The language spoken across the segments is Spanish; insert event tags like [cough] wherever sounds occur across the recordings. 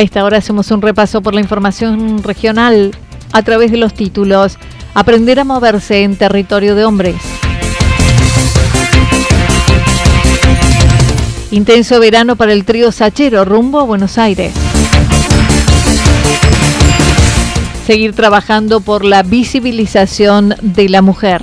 A esta hora hacemos un repaso por la información regional a través de los títulos. Aprender a moverse en territorio de hombres. Intenso verano para el trío Sachero rumbo a Buenos Aires. Seguir trabajando por la visibilización de la mujer.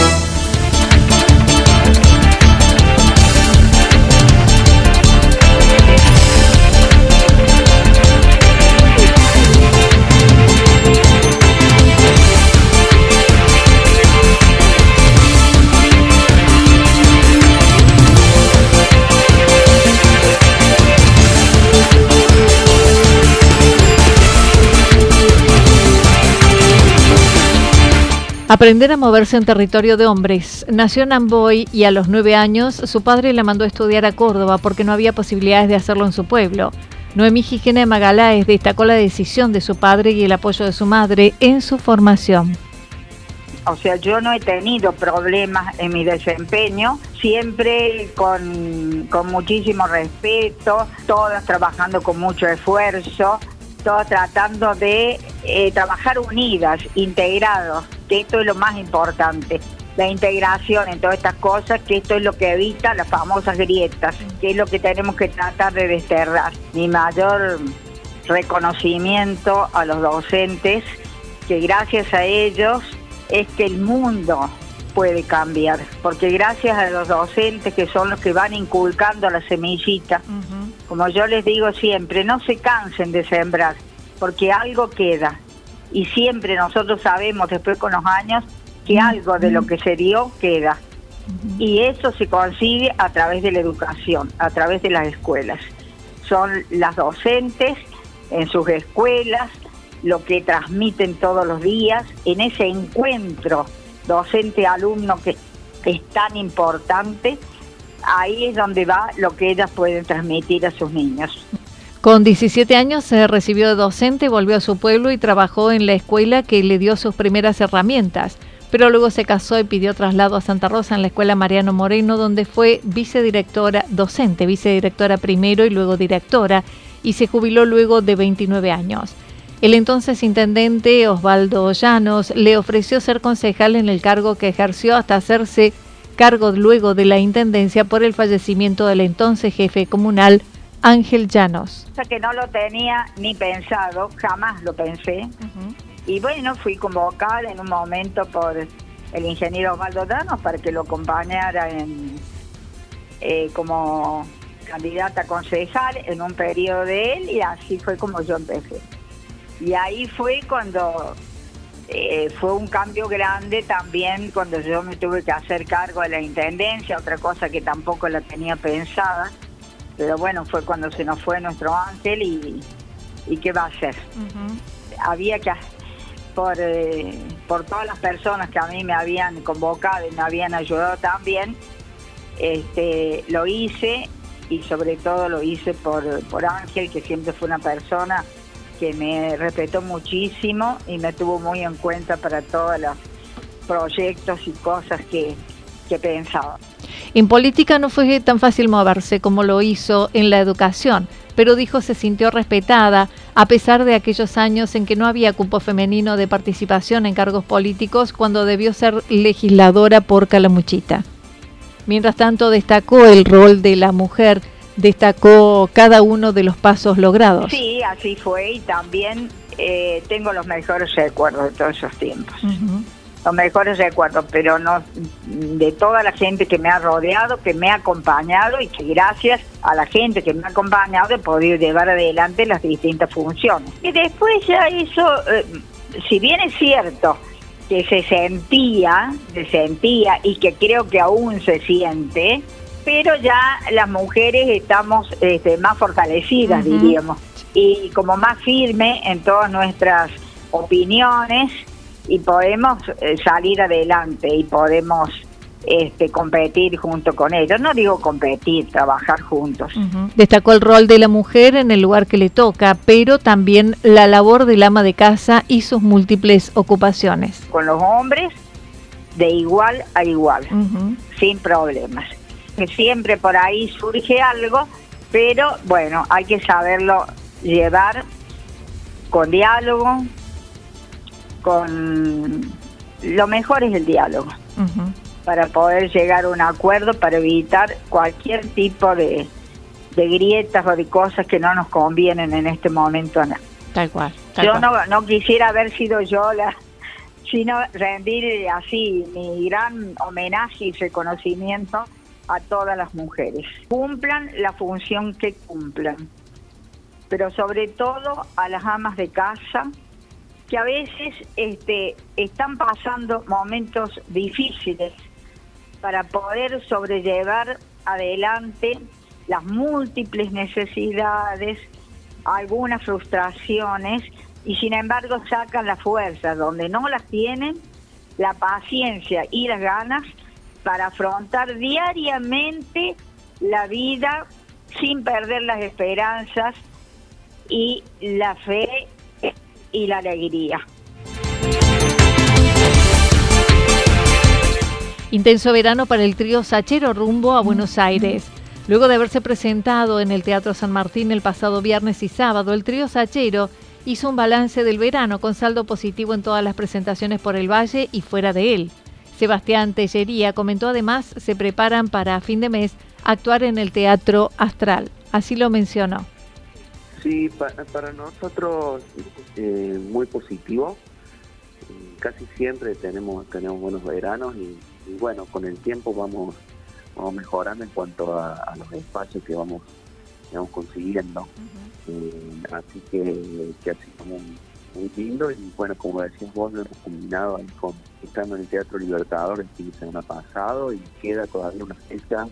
Aprender a moverse en territorio de hombres. Nació en Amboy y a los nueve años su padre la mandó a estudiar a Córdoba porque no había posibilidades de hacerlo en su pueblo. Noemí Gijena Magaláes destacó la decisión de su padre y el apoyo de su madre en su formación. O sea, yo no he tenido problemas en mi desempeño, siempre con, con muchísimo respeto, todas trabajando con mucho esfuerzo, todas tratando de eh, trabajar unidas, integrados, que esto es lo más importante. La integración en todas estas cosas, que esto es lo que evita las famosas grietas, que es lo que tenemos que tratar de desterrar. Mi mayor reconocimiento a los docentes, que gracias a ellos es que el mundo puede cambiar, porque gracias a los docentes que son los que van inculcando la semillita, como yo les digo siempre, no se cansen de sembrar, porque algo queda. Y siempre nosotros sabemos después con los años que algo de lo que se dio queda. Y eso se consigue a través de la educación, a través de las escuelas. Son las docentes en sus escuelas, lo que transmiten todos los días, en ese encuentro docente-alumno que es tan importante, ahí es donde va lo que ellas pueden transmitir a sus niños. Con 17 años se recibió de docente, volvió a su pueblo y trabajó en la escuela que le dio sus primeras herramientas. Pero luego se casó y pidió traslado a Santa Rosa en la escuela Mariano Moreno, donde fue vicedirectora, docente, vicedirectora primero y luego directora, y se jubiló luego de 29 años. El entonces intendente Osvaldo Llanos le ofreció ser concejal en el cargo que ejerció hasta hacerse cargo luego de la intendencia por el fallecimiento del entonces jefe comunal Ángel Llanos. O sea que no lo tenía ni pensado, jamás lo pensé. Y bueno, fui convocada en un momento por el ingeniero Osvaldo Llanos para que lo acompañara en, eh, como candidata a concejal en un periodo de él y así fue como yo empecé. Y ahí fue cuando eh, fue un cambio grande también cuando yo me tuve que hacer cargo de la intendencia, otra cosa que tampoco la tenía pensada, pero bueno, fue cuando se nos fue nuestro ángel y, y qué va a hacer. Había que, por, eh, por todas las personas que a mí me habían convocado y me habían ayudado también, este, lo hice y sobre todo lo hice por, por Ángel, que siempre fue una persona que me respetó muchísimo y me tuvo muy en cuenta para todos los proyectos y cosas que, que pensaba. En política no fue tan fácil moverse como lo hizo en la educación, pero dijo se sintió respetada a pesar de aquellos años en que no había cupo femenino de participación en cargos políticos cuando debió ser legisladora por Calamuchita. Mientras tanto, destacó el rol de la mujer, destacó cada uno de los pasos logrados. Sí, así fue y también eh, tengo los mejores recuerdos de todos esos tiempos. Los mejores recuerdos, pero no de toda la gente que me ha rodeado, que me ha acompañado y que gracias a la gente que me ha acompañado he podido llevar adelante las distintas funciones. Y después ya eso, eh, si bien es cierto, que se sentía, se sentía y que creo que aún se siente, pero ya las mujeres estamos este, más fortalecidas, diríamos, y como más firmes en todas nuestras opiniones y podemos eh, salir adelante y podemos este, competir junto con ellos. No digo competir, trabajar juntos. Destacó el rol de la mujer en el lugar que le toca, pero también la labor del ama de casa y sus múltiples ocupaciones. Con los hombres, de igual a igual, sin problemas. Que siempre por ahí surge algo, pero bueno, hay que saberlo llevar con diálogo, con... Lo mejor es el diálogo para poder llegar a un acuerdo para evitar cualquier tipo de, grietas o de cosas que no nos convienen en este momento. Tal cual. yo No, no quisiera haber sido yo la, sino rendir así mi gran homenaje y reconocimiento a todas las mujeres. Cumplan la función que cumplan, pero sobre todo a las amas de casa que a veces este, están pasando momentos difíciles para poder sobrellevar adelante las múltiples necesidades, algunas frustraciones y sin embargo sacan la fuerza donde no las tienen, la paciencia y las ganas para afrontar diariamente la vida sin perder las esperanzas y la fe y la alegría. Intenso verano para el trío Sachero rumbo a Buenos Aires. Luego de haberse presentado en el Teatro San Martín el pasado viernes y sábado, el trío Sachero hizo un balance del verano con saldo positivo en todas las presentaciones por el Valle y fuera de él. Sebastián Tellería comentó además se preparan para fin de mes actuar en el Teatro Astral. Así lo mencionó. Sí, para, nosotros eh, muy positivo. Casi siempre tenemos tenemos buenos veranos y y bueno, con el tiempo vamos, vamos mejorando en cuanto a, los espacios que vamos, vamos consiguiendo. Eh, así que, que así como muy lindo y bueno, como decías vos, lo hemos combinado ahí con estando en el Teatro Libertador el fin de semana pasado y queda todavía una fecha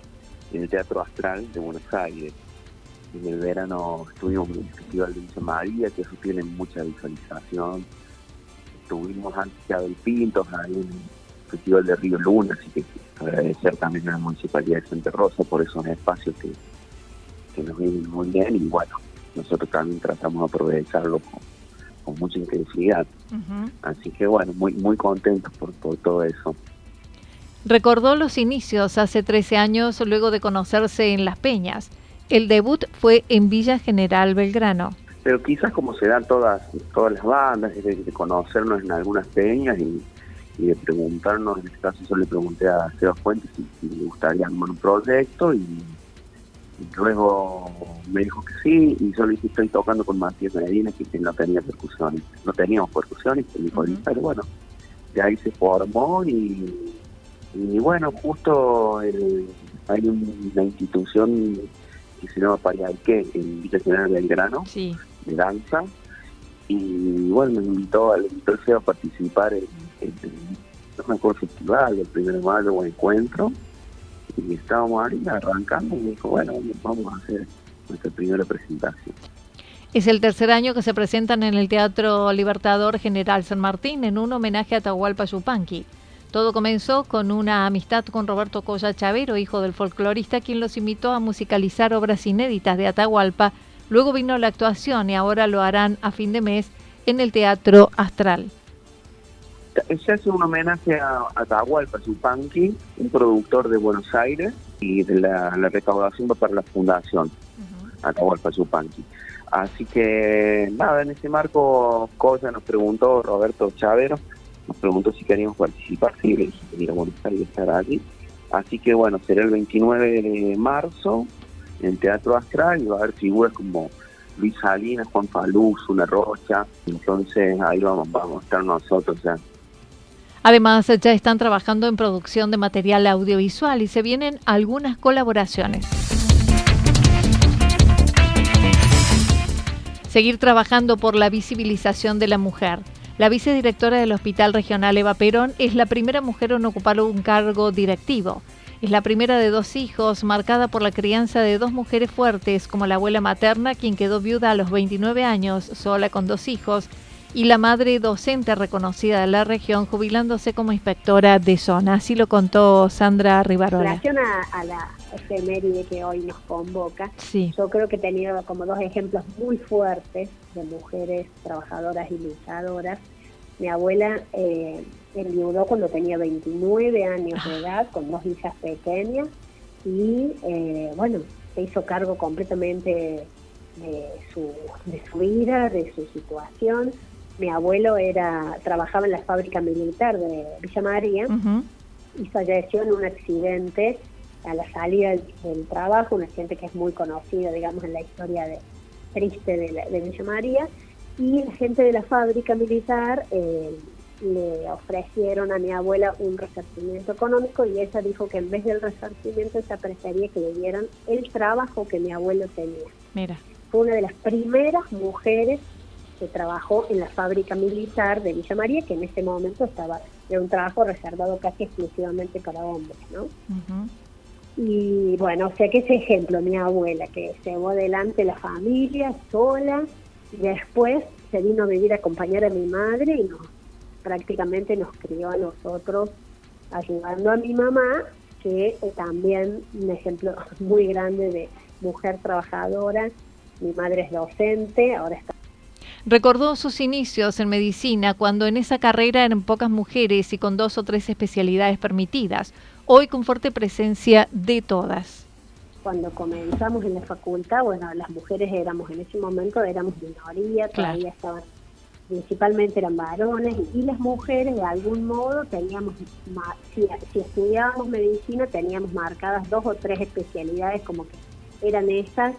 en el Teatro Astral de Buenos Aires. En el verano estuvimos en el Festival de Villa que eso tiene mucha visualización. Estuvimos antes ya del Pintos, ahí en Festival de Río Luna, así que agradecer también a la Municipalidad de Santa Rosa por esos espacios que, nos vienen muy bien y bueno, nosotros también tratamos de aprovecharlo con, mucha intensidad. Así que bueno, muy muy contentos por, por todo eso. Recordó los inicios hace 13 años luego de conocerse en Las Peñas. El debut fue en Villa General Belgrano. Pero quizás como se dan todas todas las bandas, de conocernos en algunas peñas y, y de preguntarnos, en este caso yo le pregunté a Seba Fuentes si, le gustaría armar un proyecto y, luego me dijo que sí y yo le dije estoy tocando con Matías Medina que no tenía percusiones, no teníamos percusiones, y me dijo, pero bueno, de ahí se formó y, y bueno, justo hay una institución que se llama Parialque en Villa General Belgrano, de danza, y bueno, me invitó, le invitó el a participar en, no me acuerdo, festival, el primer de mayo o encuentro, y estábamos ahí arrancando y dijo, bueno, vamos a hacer nuestra primera presentación. Es el tercer año que se presentan en el Teatro Libertador General San Martín en un homenaje a Tahualpa Yupanqui. Todo comenzó con una amistad con Roberto Colla Chavero, hijo del folclorista, quien los invitó a musicalizar obras inéditas de Atahualpa. Luego vino la actuación y ahora lo harán a fin de mes en el Teatro Astral. Se hace un homenaje a Atahualpa Yupanqui, un productor de Buenos Aires, y de la, recaudación va para la fundación Atahualpa Yupanqui. Así que nada, en ese marco Colla nos preguntó, Roberto Chavero, nos preguntó si queríamos participar, sí, le dije que a Buenos Aires estar allí. Así que bueno, será el 29 de marzo en el Teatro Astral y va a haber figuras como Luis Salinas, Juan Faluz, Una Rocha, entonces ahí vamos, vamos a estar nosotros ya. Además, ya están trabajando en producción de material audiovisual y se vienen algunas colaboraciones. Seguir trabajando por la visibilización de la mujer. La vicedirectora del Hospital Regional Eva Perón es la primera mujer en ocupar un cargo directivo. Es la primera de dos hijos, marcada por la crianza de dos mujeres fuertes, como la abuela materna, quien quedó viuda a los 29 años, sola con dos hijos, y la madre docente reconocida de la región, jubilándose como inspectora de zona. Así lo contó Sandra Rivarola. En relación a, la efeméride que hoy nos convoca, yo creo que he tenido como dos ejemplos muy fuertes de mujeres trabajadoras y luchadoras. Mi abuela eh, enviudó cuando tenía 29 años de edad, con dos hijas pequeñas, y eh, bueno, se hizo cargo completamente de su, de su vida, de su situación. Mi abuelo era trabajaba en la fábrica militar de Villa María y falleció en un accidente a la salida del, trabajo, un accidente que es muy conocido, digamos, en la historia de, triste de, Villa María, y la gente de la fábrica militar eh, le ofrecieron a mi abuela un resarcimiento económico y ella dijo que en vez del resarcimiento ella prefería que le dieran el trabajo que mi abuelo tenía. Mira. Fue una de las primeras mujeres que trabajó en la fábrica militar de Villa María, que en ese momento estaba, era un trabajo reservado casi exclusivamente para hombres, ¿no? Y bueno, o sea que ese ejemplo, mi abuela, que llevó adelante la familia sola, y después se vino a vivir a acompañar a mi madre y nos prácticamente nos crió a nosotros ayudando a mi mamá, que es también un ejemplo [laughs] muy grande de mujer trabajadora. Mi madre es docente, ahora está Recordó sus inicios en medicina cuando en esa carrera eran pocas mujeres y con dos o tres especialidades permitidas hoy con fuerte presencia de todas. Cuando comenzamos en la facultad, bueno, las mujeres éramos en ese momento, éramos minoría, todavía estaban, principalmente eran varones, y las mujeres de algún modo teníamos, si, si estudiábamos medicina, teníamos marcadas dos o tres especialidades como que eran esas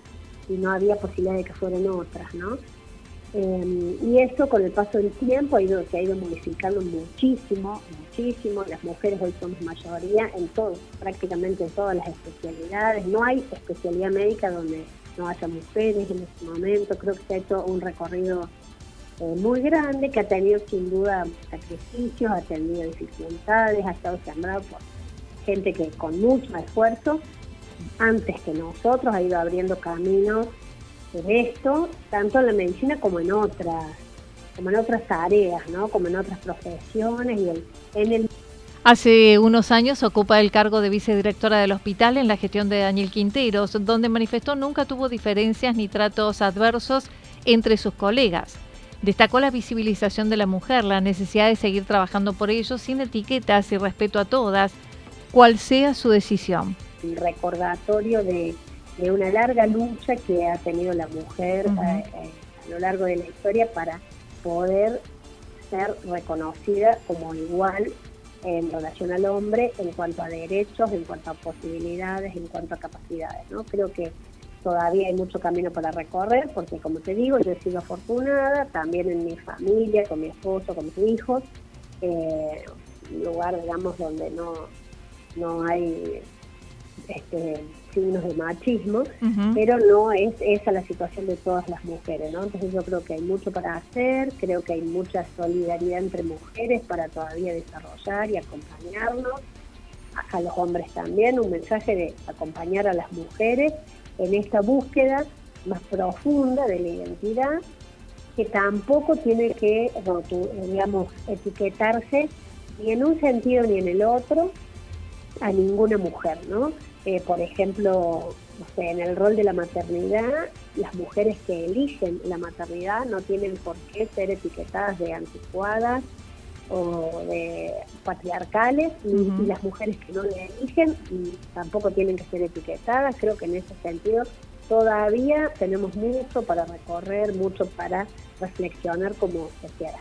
y no había posibilidad de que fueran otras, ¿no? Em, y eso con el paso del tiempo ha ido, se ha ido modificando muchísimo, muchísimo. Las mujeres hoy somos mayoría en todo, prácticamente en todas las especialidades. No hay especialidad médica donde no haya mujeres en este momento. Creo que se ha hecho un recorrido eh, muy grande que ha tenido sin duda sacrificios, ha tenido dificultades, ha estado sembrado por gente que con mucho esfuerzo, antes que nosotros, ha ido abriendo caminos en esto, tanto en la medicina como en otras, como en otras tareas, ¿no? Como en otras profesiones y en el Hace unos años ocupa el cargo de vicedirectora del hospital en la gestión de Daniel Quinteros, donde manifestó nunca tuvo diferencias ni tratos adversos entre sus colegas. Destacó la visibilización de la mujer, la necesidad de seguir trabajando por ello sin etiquetas y respeto a todas, cual sea su decisión. El recordatorio de de una larga lucha que ha tenido la mujer eh, eh, a lo largo de la historia para poder ser reconocida como igual en relación al hombre en cuanto a derechos, en cuanto a posibilidades, en cuanto a capacidades. ¿no? Creo que todavía hay mucho camino para recorrer porque, como te digo, yo he sido afortunada también en mi familia, con mi esposo, con mis hijos, eh, un lugar, digamos, donde no, no hay este, signos de machismo, pero no es esa la situación de todas las mujeres, ¿no? Entonces yo creo que hay mucho para hacer, creo que hay mucha solidaridad entre mujeres para todavía desarrollar y acompañarnos, a, los hombres también, un mensaje de acompañar a las mujeres en esta búsqueda más profunda de la identidad, que tampoco tiene que, digamos, etiquetarse ni en un sentido ni en el otro a ninguna mujer, ¿no? Eh, por ejemplo, en el rol de la maternidad, las mujeres que eligen la maternidad no tienen por qué ser etiquetadas de anticuadas o de patriarcales y, las mujeres que no le eligen tampoco tienen que ser etiquetadas. Creo que en ese sentido todavía tenemos mucho para recorrer, mucho para reflexionar como sociedad.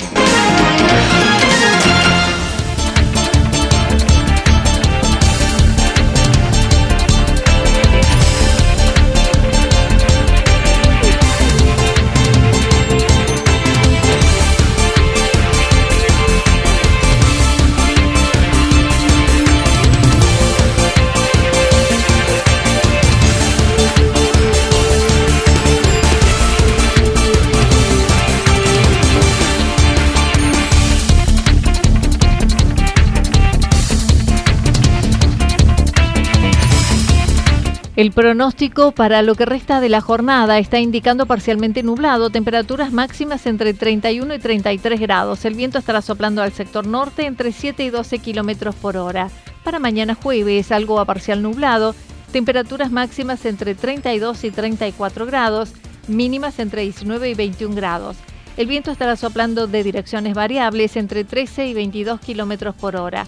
El pronóstico para lo que resta de la jornada está indicando parcialmente nublado, temperaturas máximas entre 31 y 33 grados. El viento estará soplando al sector norte entre 7 y 12 kilómetros por hora. Para mañana jueves, algo a parcial nublado, temperaturas máximas entre 32 y 34 grados, mínimas entre 19 y 21 grados. El viento estará soplando de direcciones variables entre 13 y 22 kilómetros por hora.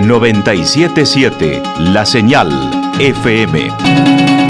977 La Señal FM.